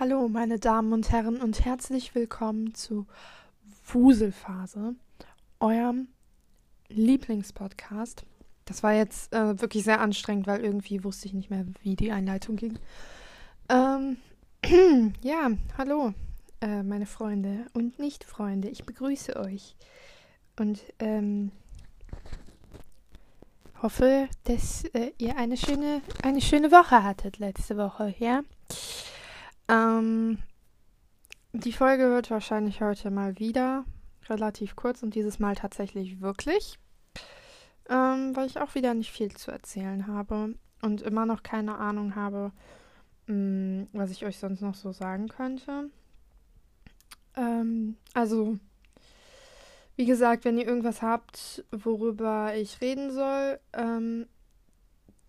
Hallo, meine Damen und Herren, und herzlich willkommen zu Wuselphase, eurem Lieblingspodcast. Das war jetzt äh, wirklich sehr anstrengend, weil irgendwie wusste ich nicht mehr, wie die Einleitung ging. Ähm, ja, hallo, äh, meine Freunde und Nicht-Freunde. Ich begrüße euch und ähm, hoffe, dass äh, ihr eine schöne, eine schöne Woche hattet letzte Woche, ja? Ähm, die Folge wird wahrscheinlich heute mal wieder relativ kurz und dieses Mal tatsächlich wirklich, ähm, weil ich auch wieder nicht viel zu erzählen habe und immer noch keine Ahnung habe, mh, mm, was ich euch sonst noch so sagen könnte. Ähm, also, wie gesagt, wenn ihr irgendwas habt, worüber ich reden soll, ähm,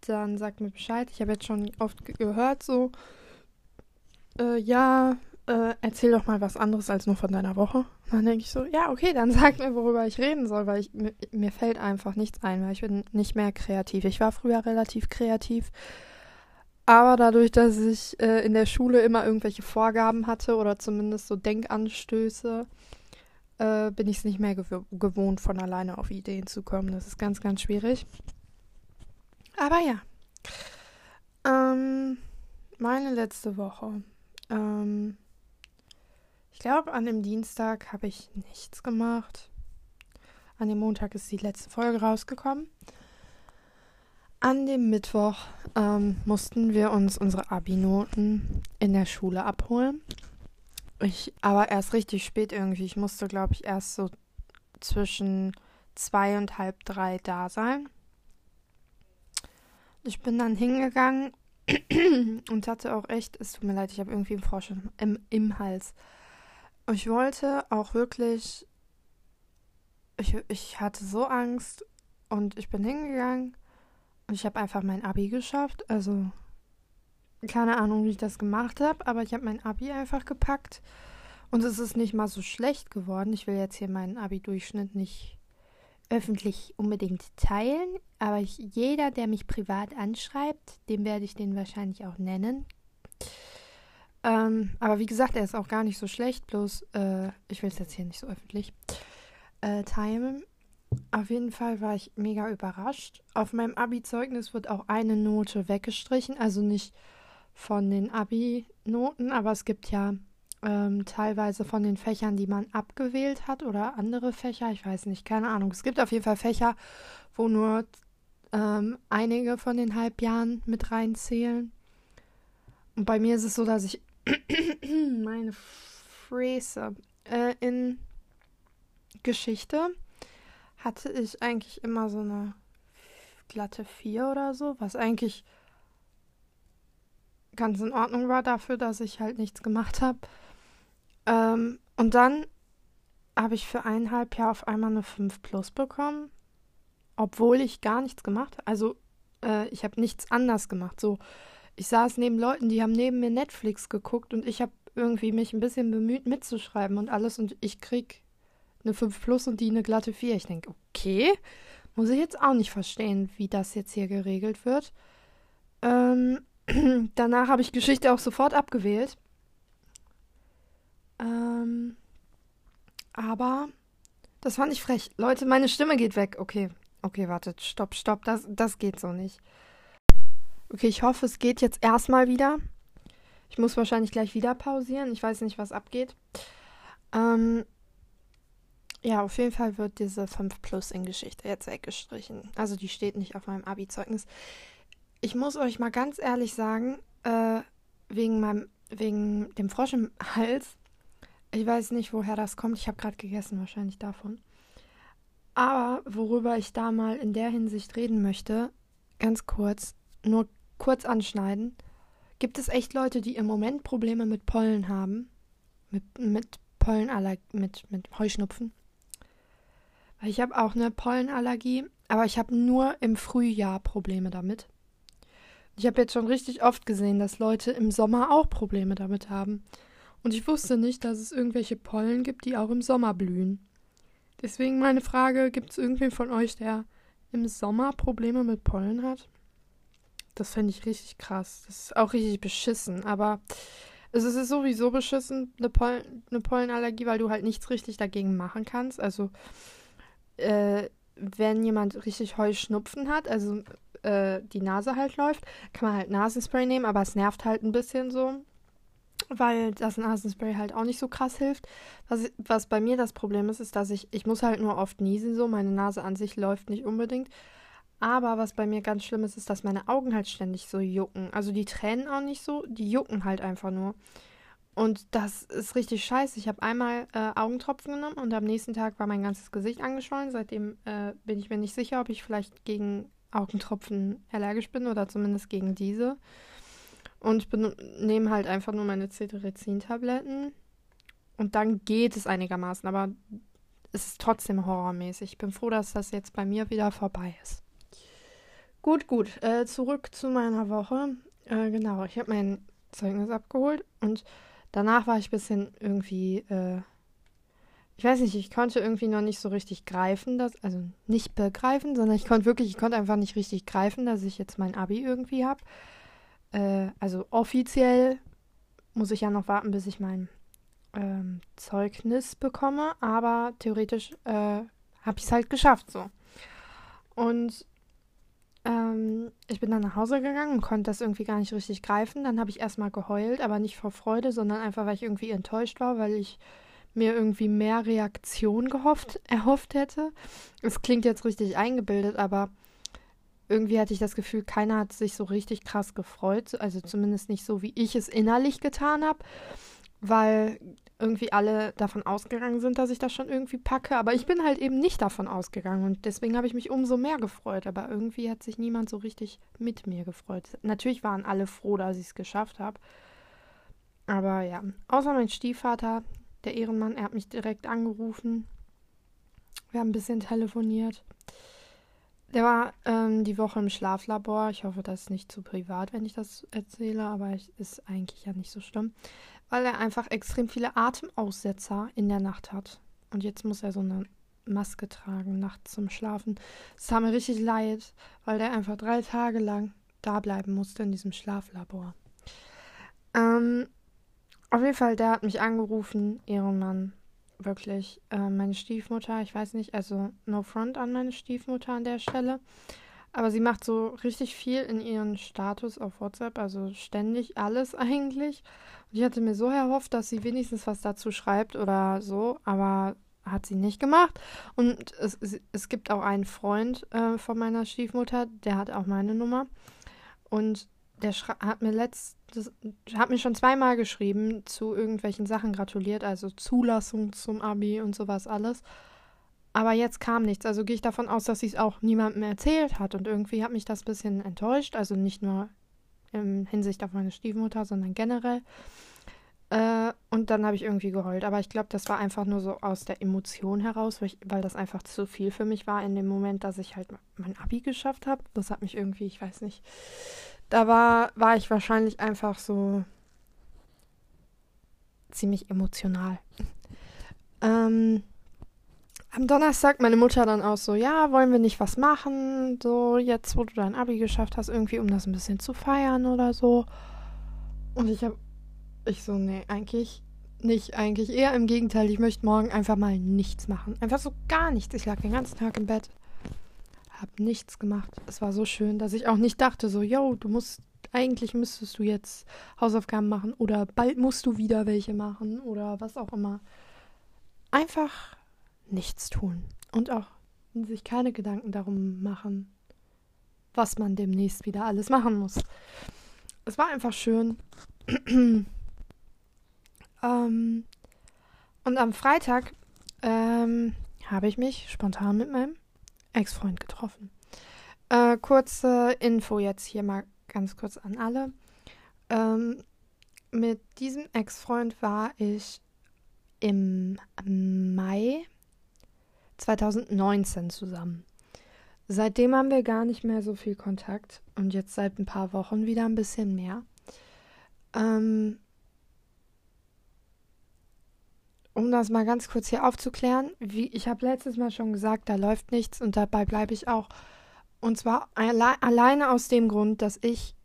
dann sagt mir Bescheid. Ich habe jetzt schon oft gehört, so, äh, ja, äh, erzähl doch mal was anderes als nur von deiner Woche. dann denke ich so, ja, okay, dann sag mir, worüber ich reden soll, weil ich, mir, mir fällt einfach nichts ein, weil ich bin nicht mehr kreativ. Ich war früher relativ kreativ, aber dadurch, dass ich äh, in der Schule immer irgendwelche Vorgaben hatte oder zumindest so Denkanstöße, äh, bin ich es nicht mehr gew gewohnt, von alleine auf Ideen zu kommen. Das ist ganz, ganz schwierig. Aber ja. Ähm, meine letzte Woche. Ähm, ich glaube, an dem Dienstag habe ich nichts gemacht. An dem Montag ist die letzte Folge rausgekommen. An dem Mittwoch ähm, mussten wir uns unsere Abi-Noten in der Schule abholen. Ich, aber erst richtig spät irgendwie. Ich musste, glaube ich, erst so zwischen zwei und halb drei da sein. Ich bin dann hingegangen und hatte auch echt, es tut mir leid, ich habe irgendwie einen Frosch im, im Hals. Ich wollte auch wirklich, ich, ich hatte so Angst und ich bin hingegangen und ich habe einfach mein Abi geschafft. Also keine Ahnung, wie ich das gemacht habe, aber ich habe mein Abi einfach gepackt und es ist nicht mal so schlecht geworden. Ich will jetzt hier meinen Abi-Durchschnitt nicht öffentlich unbedingt teilen, aber ich, jeder, der mich privat anschreibt, dem werde ich den wahrscheinlich auch nennen. Ähm, aber wie gesagt, er ist auch gar nicht so schlecht, bloß äh, ich will es jetzt hier nicht so öffentlich äh, teilen. Auf jeden Fall war ich mega überrascht. Auf meinem Abi-Zeugnis wird auch eine Note weggestrichen, also nicht von den Abi-Noten, aber es gibt ja ähm, teilweise von den Fächern, die man abgewählt hat oder andere Fächer, ich weiß nicht, keine Ahnung. Es gibt auf jeden Fall Fächer, wo nur ähm, einige von den Halbjahren mit reinzählen. Und bei mir ist es so, dass ich meine Fräse äh, in Geschichte hatte ich eigentlich immer so eine glatte 4 oder so, was eigentlich ganz in Ordnung war dafür, dass ich halt nichts gemacht habe. Ähm, und dann habe ich für eineinhalb Jahre auf einmal eine 5 plus bekommen, obwohl ich gar nichts gemacht habe. Also äh, ich habe nichts anders gemacht. So, ich saß neben Leuten, die haben neben mir Netflix geguckt und ich habe irgendwie mich ein bisschen bemüht mitzuschreiben und alles und ich krieg eine 5 plus und die eine glatte 4. Ich denke, okay, muss ich jetzt auch nicht verstehen, wie das jetzt hier geregelt wird. Ähm, danach habe ich Geschichte auch sofort abgewählt. Ähm, aber das fand ich frech. Leute, meine Stimme geht weg. Okay, okay, wartet. Stopp, stopp. Das, das geht so nicht. Okay, ich hoffe, es geht jetzt erstmal wieder. Ich muss wahrscheinlich gleich wieder pausieren. Ich weiß nicht, was abgeht. Ähm, ja, auf jeden Fall wird diese 5 Plus in Geschichte jetzt weggestrichen. Also die steht nicht auf meinem Abi-Zeugnis. Ich muss euch mal ganz ehrlich sagen, äh, wegen meinem, wegen dem Frosch im Hals, ich weiß nicht, woher das kommt. Ich habe gerade gegessen, wahrscheinlich davon. Aber worüber ich da mal in der Hinsicht reden möchte, ganz kurz, nur kurz anschneiden. Gibt es echt Leute, die im Moment Probleme mit Pollen haben? Mit, mit Pollenallergie, mit, mit Heuschnupfen? Ich habe auch eine Pollenallergie, aber ich habe nur im Frühjahr Probleme damit. Ich habe jetzt schon richtig oft gesehen, dass Leute im Sommer auch Probleme damit haben. Und ich wusste nicht, dass es irgendwelche Pollen gibt, die auch im Sommer blühen. Deswegen meine Frage, gibt es irgendwen von euch, der im Sommer Probleme mit Pollen hat? Das fände ich richtig krass. Das ist auch richtig beschissen. Aber es ist sowieso beschissen, eine, Pollen, eine Pollenallergie, weil du halt nichts richtig dagegen machen kannst. Also äh, wenn jemand richtig Heuschnupfen hat, also äh, die Nase halt läuft, kann man halt Nasenspray nehmen, aber es nervt halt ein bisschen so, weil das Nasenspray halt auch nicht so krass hilft. Was, was bei mir das Problem ist, ist, dass ich, ich muss halt nur oft niesen, so meine Nase an sich läuft nicht unbedingt. Aber was bei mir ganz schlimm ist, ist, dass meine Augen halt ständig so jucken. Also die Tränen auch nicht so, die jucken halt einfach nur. Und das ist richtig scheiße. Ich habe einmal äh, Augentropfen genommen und am nächsten Tag war mein ganzes Gesicht angeschwollen. Seitdem äh, bin ich mir nicht sicher, ob ich vielleicht gegen Augentropfen allergisch bin oder zumindest gegen diese. Und ich nehme halt einfach nur meine Cetirizin-Tabletten. Und dann geht es einigermaßen, aber es ist trotzdem horrormäßig. Ich bin froh, dass das jetzt bei mir wieder vorbei ist. Gut, gut. Äh, zurück zu meiner Woche. Äh, genau, ich habe mein Zeugnis abgeholt und danach war ich ein bisschen irgendwie, äh, ich weiß nicht, ich konnte irgendwie noch nicht so richtig greifen, dass, also nicht begreifen, sondern ich konnte wirklich, ich konnte einfach nicht richtig greifen, dass ich jetzt mein Abi irgendwie habe. Äh, also offiziell muss ich ja noch warten, bis ich mein ähm, Zeugnis bekomme, aber theoretisch äh, habe ich es halt geschafft so. Und ähm, ich bin dann nach Hause gegangen und konnte das irgendwie gar nicht richtig greifen. Dann habe ich erstmal geheult, aber nicht vor Freude, sondern einfach, weil ich irgendwie enttäuscht war, weil ich mir irgendwie mehr Reaktion gehofft, erhofft hätte. Es klingt jetzt richtig eingebildet, aber irgendwie hatte ich das Gefühl, keiner hat sich so richtig krass gefreut. Also zumindest nicht so, wie ich es innerlich getan habe, weil irgendwie alle davon ausgegangen sind, dass ich das schon irgendwie packe. Aber ich bin halt eben nicht davon ausgegangen und deswegen habe ich mich umso mehr gefreut. Aber irgendwie hat sich niemand so richtig mit mir gefreut. Natürlich waren alle froh, dass ich es geschafft habe. Aber ja, außer mein Stiefvater, der Ehrenmann, er hat mich direkt angerufen. Wir haben ein bisschen telefoniert. Der war ähm, die Woche im Schlaflabor. Ich hoffe, das ist nicht zu privat, wenn ich das erzähle, aber es ist eigentlich ja nicht so schlimm weil er einfach extrem viele Atemaussetzer in der Nacht hat. Und jetzt muss er so eine Maske tragen, nachts zum Schlafen. Es tat mir richtig leid, weil der einfach drei Tage lang da bleiben musste in diesem Schlaflabor. Ähm, auf jeden Fall, der hat mich angerufen, Ehrenmann. Wirklich. Äh, meine Stiefmutter, ich weiß nicht, also no front an meine Stiefmutter an der Stelle. Aber sie macht so richtig viel in ihren Status auf WhatsApp, also ständig alles eigentlich. Ich hatte mir so erhofft, dass sie wenigstens was dazu schreibt oder so, aber hat sie nicht gemacht. Und es, es gibt auch einen Freund äh, von meiner Stiefmutter, der hat auch meine Nummer. Und der hat mir letztes, hat mir schon zweimal geschrieben, zu irgendwelchen Sachen gratuliert, also Zulassung zum Abi und sowas alles. Aber jetzt kam nichts. Also gehe ich davon aus, dass sie es auch niemandem erzählt hat. Und irgendwie hat mich das ein bisschen enttäuscht. Also nicht nur in Hinsicht auf meine Stiefmutter, sondern generell. Äh, und dann habe ich irgendwie geheult. Aber ich glaube, das war einfach nur so aus der Emotion heraus, weil, ich, weil, das einfach zu viel für mich war in dem Moment, dass ich halt mein Abi geschafft habe. Das hat mich irgendwie, ich weiß nicht. Da war, war ich wahrscheinlich einfach so ziemlich emotional. ähm, am Donnerstag meine Mutter dann auch so, ja, wollen wir nicht was machen, so jetzt, wo du dein Abi geschafft hast, irgendwie, um das ein bisschen zu feiern oder so. Und ich habe, ich so, nee, eigentlich nicht, eigentlich eher im Gegenteil, ich möchte morgen einfach mal nichts machen. Einfach so gar nichts. Ich lag den ganzen Tag im Bett, hab nichts gemacht. Es war so schön, dass ich auch nicht dachte, so, yo, du musst, eigentlich müsstest du jetzt Hausaufgaben machen oder bald musst du wieder welche machen oder was auch immer. Einfach nichts tun und auch sich keine Gedanken darum machen, was man demnächst wieder alles machen muss. Es war einfach schön. ähm, und am Freitag ähm, habe ich mich spontan mit meinem Ex-Freund getroffen. Äh, kurze Info jetzt hier mal ganz kurz an alle. Ähm, mit diesem Ex-Freund war ich im Mai 2019 zusammen. Seitdem haben wir gar nicht mehr so viel Kontakt und jetzt seit ein paar Wochen wieder ein bisschen mehr. Ähm, um das mal ganz kurz hier aufzuklären, wie ich habe letztes Mal schon gesagt, da läuft nichts und dabei bleibe ich auch. Und zwar alle alleine aus dem Grund, dass ich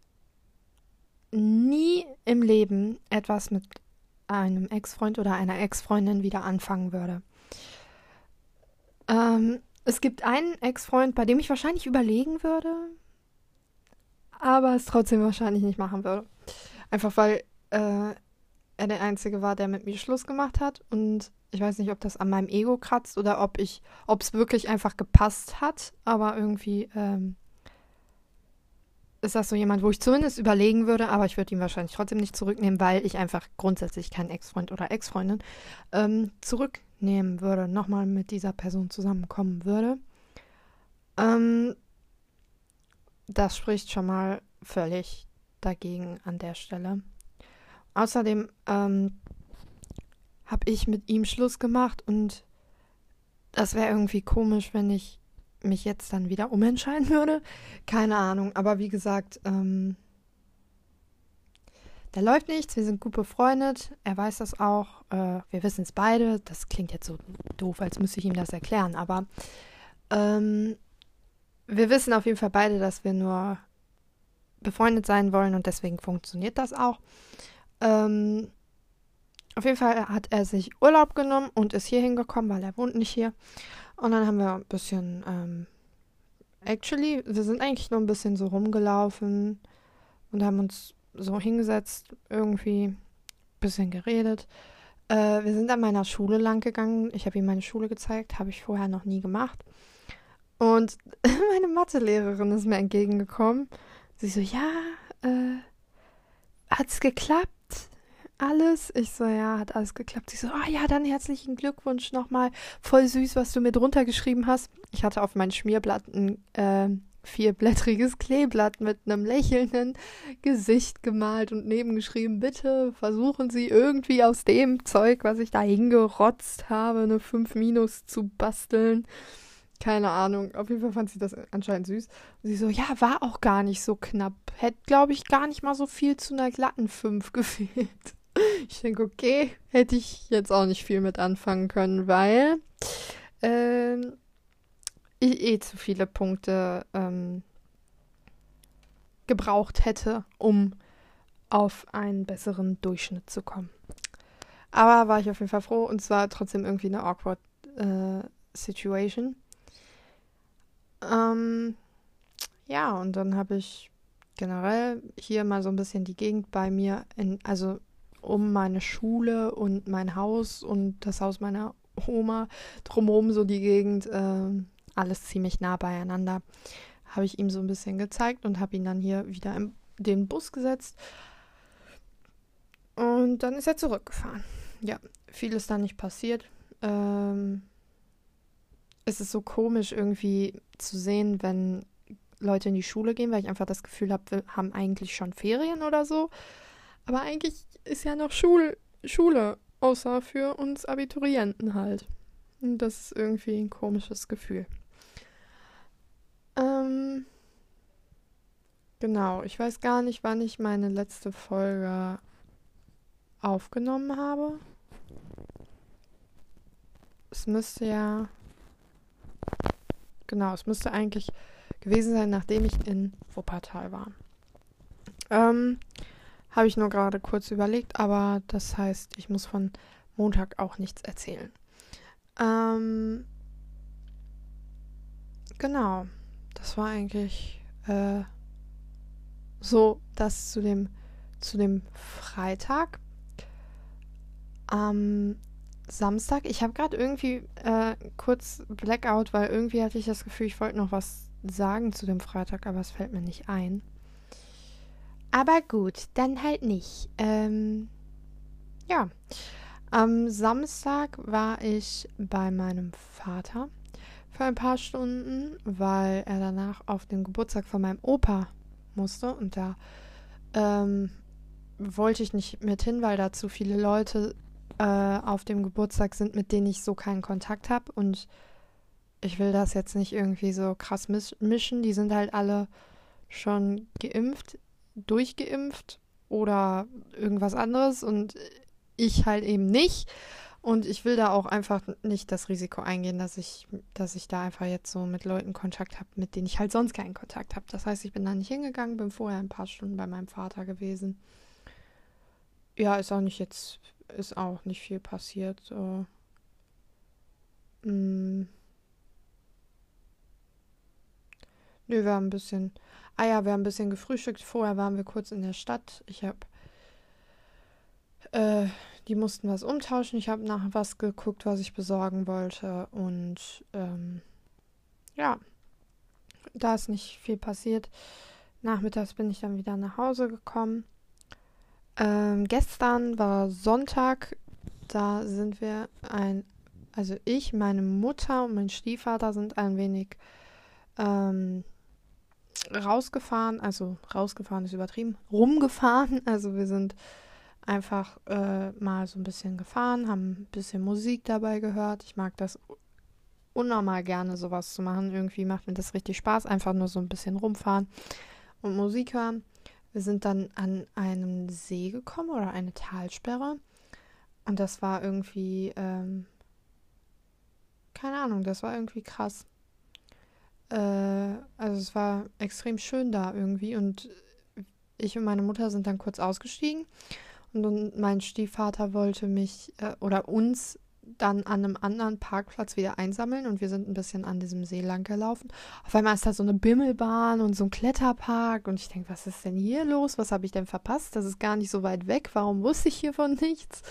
nie im Leben etwas mit einem Ex-Freund oder einer Ex-Freundin wieder anfangen würde. Ähm, es gibt einen Ex-Freund, bei dem ich wahrscheinlich überlegen würde, aber es trotzdem wahrscheinlich nicht machen würde. Einfach weil äh, er der Einzige war, der mit mir Schluss gemacht hat. Und ich weiß nicht, ob das an meinem Ego kratzt oder ob ich, ob es wirklich einfach gepasst hat. Aber irgendwie ähm, ist das so jemand, wo ich zumindest überlegen würde, aber ich würde ihn wahrscheinlich trotzdem nicht zurücknehmen, weil ich einfach grundsätzlich keinen Ex-Freund oder Ex-Freundin ähm, zurücknehmen würde, nochmal mit dieser Person zusammenkommen würde. Ähm, das spricht schon mal völlig dagegen an der Stelle. Außerdem ähm, habe ich mit ihm Schluss gemacht und das wäre irgendwie komisch, wenn ich mich jetzt dann wieder umentscheiden würde. Keine Ahnung, aber wie gesagt, ähm, da läuft nichts, wir sind gut befreundet, er weiß das auch, äh, wir wissen es beide. Das klingt jetzt so doof, als müsste ich ihm das erklären, aber ähm, wir wissen auf jeden Fall beide, dass wir nur befreundet sein wollen und deswegen funktioniert das auch. Ähm, auf jeden Fall hat er sich Urlaub genommen und ist hier hingekommen, weil er wohnt nicht hier. Und dann haben wir ein bisschen, ähm, actually, wir sind eigentlich nur ein bisschen so rumgelaufen und haben uns so hingesetzt, irgendwie ein bisschen geredet. Äh, wir sind an meiner Schule lang gegangen. Ich habe ihm meine Schule gezeigt, habe ich vorher noch nie gemacht. Und meine Mathelehrerin ist mir entgegengekommen. Sie so, ja, äh, hat's geklappt? Alles? Ich so, ja, hat alles geklappt. Sie so, ah oh, ja, dann herzlichen Glückwunsch nochmal. Voll süß, was du mir drunter geschrieben hast. Ich hatte auf mein Schmierblatt ein äh, vierblättriges Kleeblatt mit einem lächelnden Gesicht gemalt und nebengeschrieben, bitte versuchen Sie irgendwie aus dem Zeug, was ich da hingerotzt habe, eine 5 Minus zu basteln. Keine Ahnung. Auf jeden Fall fand sie das anscheinend süß. Und sie so, ja, war auch gar nicht so knapp. Hätte, glaube ich, gar nicht mal so viel zu einer glatten 5 gefehlt. Ich denke, okay, hätte ich jetzt auch nicht viel mit anfangen können, weil ähm, ich eh zu viele Punkte ähm, gebraucht hätte, um auf einen besseren Durchschnitt zu kommen. Aber war ich auf jeden Fall froh und es war trotzdem irgendwie eine awkward äh, Situation. Ähm, ja, und dann habe ich generell hier mal so ein bisschen die Gegend bei mir, in, also um meine Schule und mein Haus und das Haus meiner Oma drumherum, so die Gegend, äh, alles ziemlich nah beieinander, habe ich ihm so ein bisschen gezeigt und habe ihn dann hier wieder in den Bus gesetzt. Und dann ist er zurückgefahren. Ja, viel ist da nicht passiert. Ähm, es ist so komisch irgendwie zu sehen, wenn Leute in die Schule gehen, weil ich einfach das Gefühl habe, wir haben eigentlich schon Ferien oder so. Aber eigentlich ist ja noch Schul Schule, außer für uns Abiturienten halt. Und das ist irgendwie ein komisches Gefühl. Ähm, genau, ich weiß gar nicht, wann ich meine letzte Folge aufgenommen habe. Es müsste ja. Genau, es müsste eigentlich gewesen sein, nachdem ich in Wuppertal war. Ähm, habe ich nur gerade kurz überlegt, aber das heißt, ich muss von Montag auch nichts erzählen. Ähm, genau, das war eigentlich äh, so das zu dem, zu dem Freitag. Am Samstag, ich habe gerade irgendwie äh, kurz Blackout, weil irgendwie hatte ich das Gefühl, ich wollte noch was sagen zu dem Freitag, aber es fällt mir nicht ein. Aber gut, dann halt nicht. Ähm, ja. Am Samstag war ich bei meinem Vater für ein paar Stunden, weil er danach auf den Geburtstag von meinem Opa musste und da ähm, wollte ich nicht mit hin, weil da zu viele Leute äh, auf dem Geburtstag sind, mit denen ich so keinen Kontakt habe und ich will das jetzt nicht irgendwie so krass mischen. Die sind halt alle schon geimpft durchgeimpft oder irgendwas anderes und ich halt eben nicht. Und ich will da auch einfach nicht das Risiko eingehen, dass ich, dass ich da einfach jetzt so mit Leuten Kontakt habe, mit denen ich halt sonst keinen Kontakt habe. Das heißt, ich bin da nicht hingegangen, bin vorher ein paar Stunden bei meinem Vater gewesen. Ja, ist auch nicht jetzt, ist auch nicht viel passiert. So. Mm. Nö, wir haben ein bisschen. Ah ja, wir haben ein bisschen gefrühstückt. Vorher waren wir kurz in der Stadt. Ich habe äh, die mussten was umtauschen. Ich habe nach was geguckt, was ich besorgen wollte. Und ähm, ja, da ist nicht viel passiert. Nachmittags bin ich dann wieder nach Hause gekommen. Ähm, gestern war Sonntag. Da sind wir ein, also ich, meine Mutter und mein Stiefvater sind ein wenig ähm, rausgefahren. Also rausgefahren ist übertrieben. Rumgefahren. Also wir sind einfach äh, mal so ein bisschen gefahren, haben ein bisschen Musik dabei gehört. Ich mag das unnormal gerne, sowas zu machen. Irgendwie macht mir das richtig Spaß, einfach nur so ein bisschen rumfahren und Musik hören. Wir sind dann an einem See gekommen oder eine Talsperre. Und das war irgendwie, ähm, keine Ahnung, das war irgendwie krass. Äh, also es war extrem schön da irgendwie. Und ich und meine Mutter sind dann kurz ausgestiegen und mein Stiefvater wollte mich äh, oder uns dann an einem anderen Parkplatz wieder einsammeln und wir sind ein bisschen an diesem See lang gelaufen. Auf einmal ist da so eine Bimmelbahn und so ein Kletterpark und ich denke, was ist denn hier los? Was habe ich denn verpasst? Das ist gar nicht so weit weg. Warum wusste ich hiervon nichts?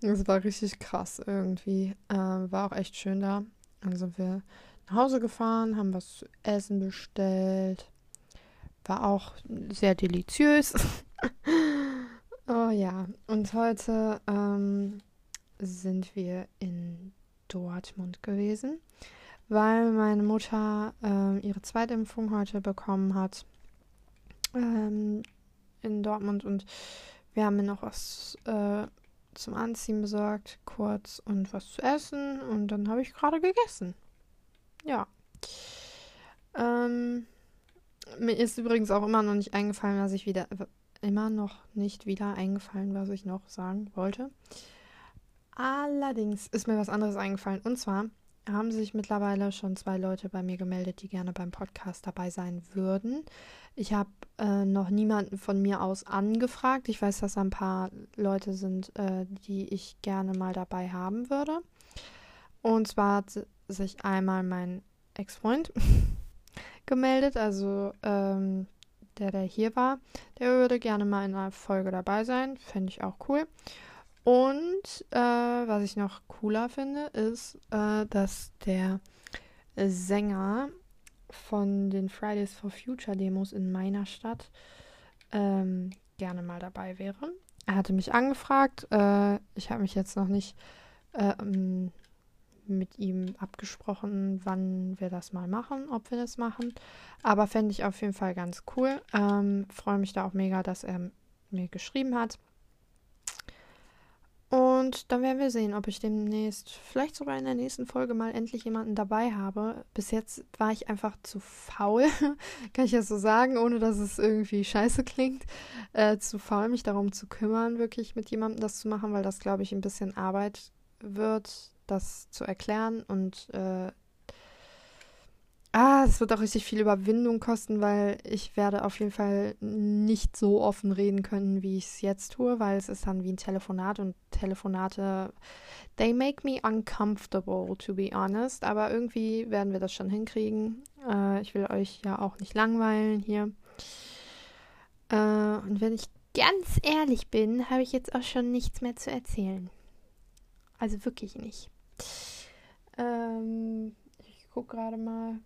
Das war richtig krass irgendwie. Äh, war auch echt schön da. Dann sind wir nach Hause gefahren, haben was zu essen bestellt. War auch sehr deliziös. Oh ja, und heute ähm, sind wir in Dortmund gewesen, weil meine Mutter ähm, ihre Zweitimpfung heute bekommen hat ähm, in Dortmund und wir haben mir noch was äh, zum Anziehen besorgt, kurz und was zu essen und dann habe ich gerade gegessen. Ja. Ähm, mir ist übrigens auch immer noch nicht eingefallen, was ich wieder immer noch nicht wieder eingefallen, was ich noch sagen wollte. Allerdings ist mir was anderes eingefallen. Und zwar haben sich mittlerweile schon zwei Leute bei mir gemeldet, die gerne beim Podcast dabei sein würden. Ich habe äh, noch niemanden von mir aus angefragt. Ich weiß, dass ein paar Leute sind, äh, die ich gerne mal dabei haben würde. Und zwar sich einmal mein Ex-Freund gemeldet. Also ähm, der, der hier war, der würde gerne mal in einer Folge dabei sein. Fände ich auch cool. Und äh, was ich noch cooler finde, ist, äh, dass der Sänger von den Fridays for Future Demos in meiner Stadt ähm, gerne mal dabei wäre. Er hatte mich angefragt. Äh, ich habe mich jetzt noch nicht ähm, mit ihm abgesprochen, wann wir das mal machen, ob wir das machen. Aber fände ich auf jeden Fall ganz cool. Ähm, Freue mich da auch mega, dass er mir geschrieben hat. Und dann werden wir sehen, ob ich demnächst, vielleicht sogar in der nächsten Folge mal endlich jemanden dabei habe. Bis jetzt war ich einfach zu faul, kann ich ja so sagen, ohne dass es irgendwie scheiße klingt. Äh, zu faul, mich darum zu kümmern, wirklich mit jemandem das zu machen, weil das, glaube ich, ein bisschen Arbeit wird das zu erklären und äh, ah, es wird auch richtig viel Überwindung kosten, weil ich werde auf jeden Fall nicht so offen reden können, wie ich es jetzt tue, weil es ist dann wie ein Telefonat und Telefonate, they make me uncomfortable, to be honest. Aber irgendwie werden wir das schon hinkriegen. Äh, ich will euch ja auch nicht langweilen hier. Äh, und wenn ich ganz ehrlich bin, habe ich jetzt auch schon nichts mehr zu erzählen. Also wirklich nicht. Ähm, ich gucke gerade mal,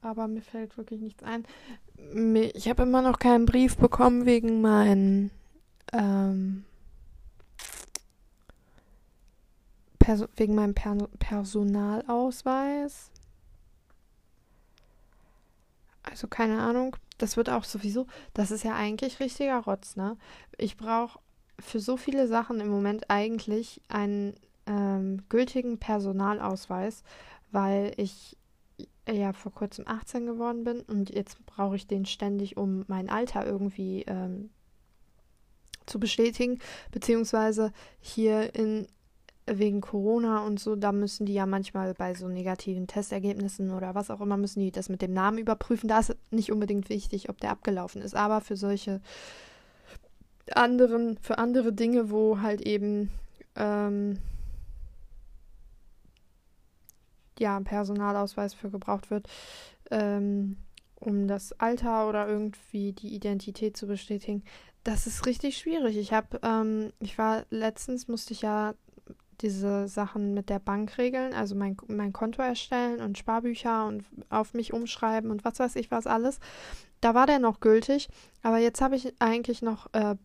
aber mir fällt wirklich nichts ein. Ich habe immer noch keinen Brief bekommen wegen meinen ähm, wegen meinem per Personalausweis. Also keine Ahnung. Das wird auch sowieso. Das ist ja eigentlich richtiger Rotz, ne? Ich brauche für so viele Sachen im Moment eigentlich einen ähm, gültigen Personalausweis, weil ich ja vor kurzem 18 geworden bin und jetzt brauche ich den ständig, um mein Alter irgendwie ähm, zu bestätigen, beziehungsweise hier in wegen Corona und so, da müssen die ja manchmal bei so negativen Testergebnissen oder was auch immer, müssen die das mit dem Namen überprüfen. Da ist nicht unbedingt wichtig, ob der abgelaufen ist, aber für solche anderen, für andere Dinge, wo halt eben ähm, ja, Personalausweis für gebraucht wird, ähm, um das Alter oder irgendwie die Identität zu bestätigen. Das ist richtig schwierig. Ich habe, ähm, ich war letztens, musste ich ja diese Sachen mit der Bank regeln, also mein, mein Konto erstellen und Sparbücher und auf mich umschreiben und was weiß ich was alles. Da war der noch gültig, aber jetzt habe ich eigentlich noch äh,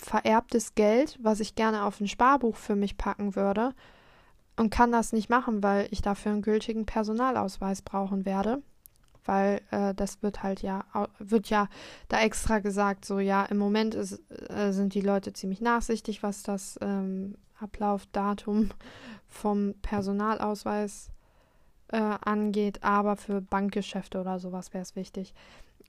vererbtes Geld, was ich gerne auf ein Sparbuch für mich packen würde und kann das nicht machen, weil ich dafür einen gültigen Personalausweis brauchen werde. Weil äh, das wird halt ja, wird ja da extra gesagt, so ja, im Moment ist, äh, sind die Leute ziemlich nachsichtig, was das ähm, Ablaufdatum vom Personalausweis äh, angeht, aber für Bankgeschäfte oder sowas wäre es wichtig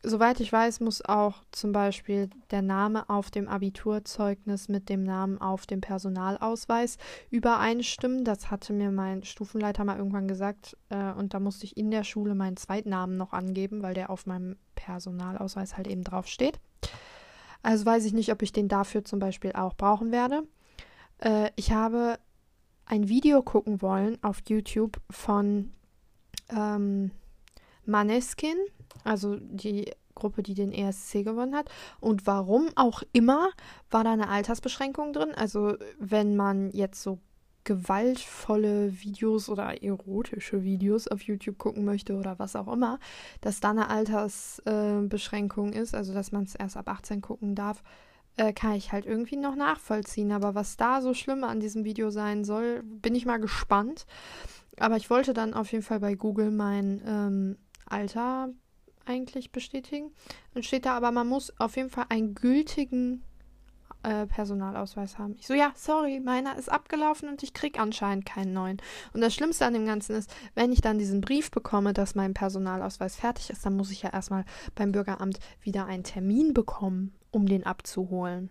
soweit ich weiß, muss auch zum Beispiel der Name auf dem Abiturzeugnis mit dem Namen auf dem Personalausweis übereinstimmen. Das hatte mir mein Stufenleiter mal irgendwann gesagt. Äh, und da musste ich in der Schule meinen Zweitnamen noch angeben, weil der auf meinem Personalausweis halt eben drauf steht. Also weiß ich nicht, ob ich den dafür zum Beispiel auch brauchen werde. Äh, ich habe ein Video gucken wollen auf YouTube von ähm, Maneskin also die Gruppe, die den ESC gewonnen hat. Und warum auch immer war da eine Altersbeschränkung drin. Also wenn man jetzt so gewaltvolle Videos oder erotische Videos auf YouTube gucken möchte oder was auch immer, dass da eine Altersbeschränkung äh, ist, also dass man es erst ab 18 gucken darf, äh, kann ich halt irgendwie noch nachvollziehen. Aber was da so schlimm an diesem Video sein soll, bin ich mal gespannt. Aber ich wollte dann auf jeden Fall bei Google mein ähm, Alter eigentlich bestätigen. Dann steht da aber, man muss auf jeden Fall einen gültigen äh, Personalausweis haben. Ich so, ja, sorry, meiner ist abgelaufen und ich krieg anscheinend keinen neuen. Und das Schlimmste an dem Ganzen ist, wenn ich dann diesen Brief bekomme, dass mein Personalausweis fertig ist, dann muss ich ja erstmal beim Bürgeramt wieder einen Termin bekommen, um den abzuholen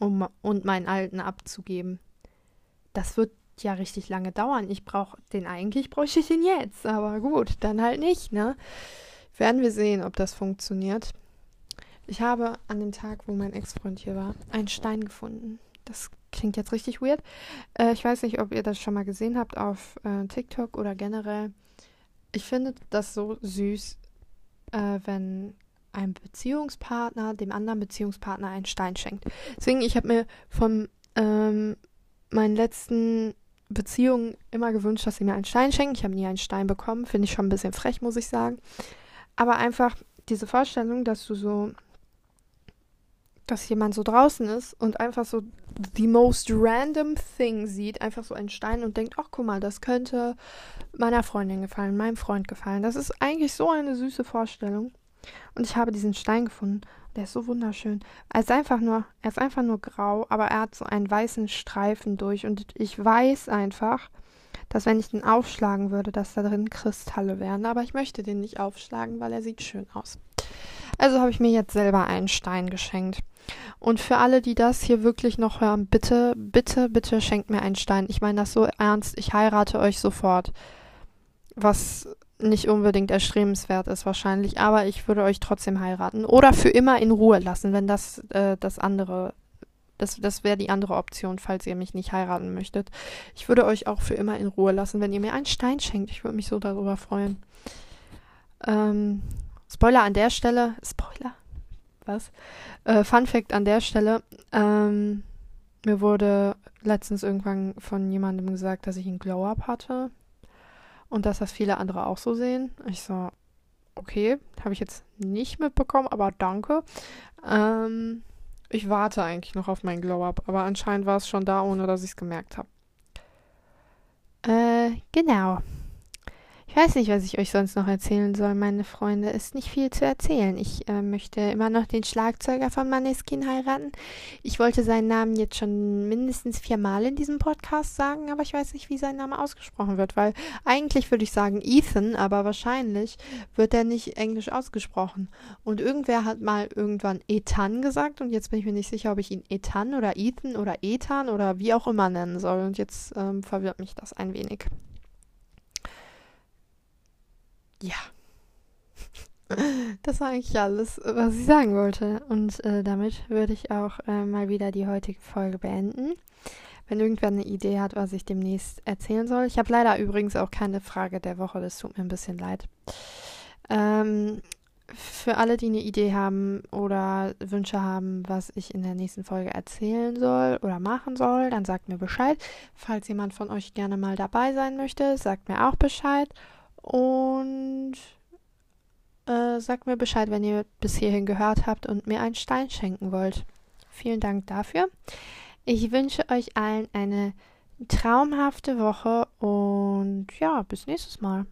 um, und meinen alten abzugeben. Das wird ja richtig lange dauern. Ich brauche den eigentlich, bräuchte ich den jetzt. Aber gut, dann halt nicht, ne? Werden wir sehen, ob das funktioniert. Ich habe an dem Tag, wo mein Ex-Freund hier war, einen Stein gefunden. Das klingt jetzt richtig weird. Äh, ich weiß nicht, ob ihr das schon mal gesehen habt auf äh, TikTok oder generell. Ich finde das so süß, äh, wenn ein Beziehungspartner dem anderen Beziehungspartner einen Stein schenkt. Deswegen, ich habe mir von ähm, meinen letzten Beziehungen immer gewünscht, dass sie mir einen Stein schenken. Ich habe nie einen Stein bekommen. Finde ich schon ein bisschen frech, muss ich sagen. Aber einfach diese Vorstellung, dass du so, dass jemand so draußen ist und einfach so the most random thing sieht, einfach so einen Stein und denkt, ach guck mal, das könnte meiner Freundin gefallen, meinem Freund gefallen. Das ist eigentlich so eine süße Vorstellung. Und ich habe diesen Stein gefunden. Der ist so wunderschön. Er ist einfach nur, er ist einfach nur grau, aber er hat so einen weißen Streifen durch. Und ich weiß einfach, dass wenn ich den aufschlagen würde, dass da drin Kristalle wären. Aber ich möchte den nicht aufschlagen, weil er sieht schön aus. Also habe ich mir jetzt selber einen Stein geschenkt. Und für alle, die das hier wirklich noch hören, bitte, bitte, bitte schenkt mir einen Stein. Ich meine das so ernst. Ich heirate euch sofort. Was nicht unbedingt erstrebenswert ist wahrscheinlich, aber ich würde euch trotzdem heiraten. Oder für immer in Ruhe lassen, wenn das äh, das andere das, das wäre die andere Option, falls ihr mich nicht heiraten möchtet. Ich würde euch auch für immer in Ruhe lassen, wenn ihr mir einen Stein schenkt. Ich würde mich so darüber freuen. Ähm, Spoiler an der Stelle. Spoiler? Was? Äh, Fun Fact an der Stelle. Ähm, mir wurde letztens irgendwann von jemandem gesagt, dass ich einen Glow-Up hatte. Und dass das viele andere auch so sehen. Ich so, okay, habe ich jetzt nicht mitbekommen, aber danke. Ähm, ich warte eigentlich noch auf mein Glow-Up, aber anscheinend war es schon da, ohne dass ich es gemerkt habe. Äh, genau. Ich weiß nicht, was ich euch sonst noch erzählen soll, meine Freunde. Ist nicht viel zu erzählen. Ich äh, möchte immer noch den Schlagzeuger von Maneskin heiraten. Ich wollte seinen Namen jetzt schon mindestens viermal in diesem Podcast sagen, aber ich weiß nicht, wie sein Name ausgesprochen wird, weil eigentlich würde ich sagen Ethan, aber wahrscheinlich wird er nicht englisch ausgesprochen. Und irgendwer hat mal irgendwann Ethan gesagt und jetzt bin ich mir nicht sicher, ob ich ihn Ethan oder Ethan oder Ethan oder wie auch immer nennen soll. Und jetzt ähm, verwirrt mich das ein wenig ja. Das war eigentlich alles, was ich sagen wollte. Und äh, damit würde ich auch äh, mal wieder die heutige Folge beenden. Wenn irgendwer eine Idee hat, was ich demnächst erzählen soll. Ich habe leider übrigens auch keine Frage der Woche, das tut mir ein bisschen leid. Ähm, für alle, die eine Idee haben oder Wünsche haben, was ich in der nächsten Folge erzählen soll oder machen soll, dann sagt mir Bescheid. Falls jemand von euch gerne mal dabei sein möchte, sagt mir auch Bescheid. Und äh, sagt mir Bescheid, wenn ihr bis hierhin gehört habt und mir einen Stein schenken wollt. Vielen Dank dafür. Ich wünsche euch allen eine traumhafte Woche und ja, bis nächstes Mal.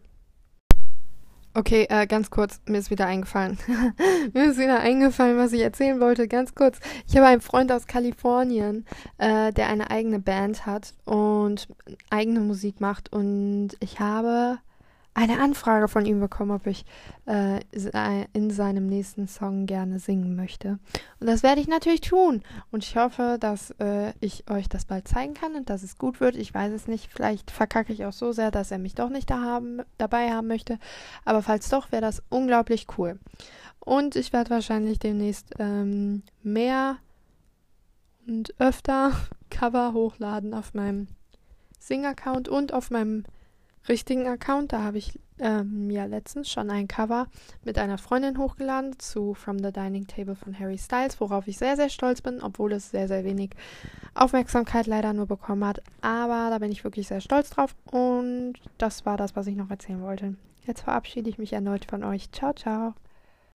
Okay, äh, ganz kurz, mir ist wieder eingefallen. mir ist wieder eingefallen, was ich erzählen wollte. Ganz kurz. Ich habe einen Freund aus Kalifornien, äh, der eine eigene Band hat und eigene Musik macht. Und ich habe eine Anfrage von ihm bekommen, ob ich äh, in seinem nächsten Song gerne singen möchte. Und das werde ich natürlich tun. Und ich hoffe, dass äh, ich euch das bald zeigen kann und dass es gut wird. Ich weiß es nicht. Vielleicht verkacke ich auch so sehr, dass er mich doch nicht da haben, dabei haben möchte. Aber falls doch, wäre das unglaublich cool. Und ich werde wahrscheinlich demnächst ähm, mehr und öfter Cover hochladen auf meinem Sing-Account und auf meinem richtigen Account. Da habe ich ähm, ja letztens schon ein Cover mit einer Freundin hochgeladen zu From the Dining Table von Harry Styles, worauf ich sehr, sehr stolz bin, obwohl es sehr, sehr wenig Aufmerksamkeit leider nur bekommen hat. Aber da bin ich wirklich sehr stolz drauf und das war das, was ich noch erzählen wollte. Jetzt verabschiede ich mich erneut von euch. Ciao, ciao.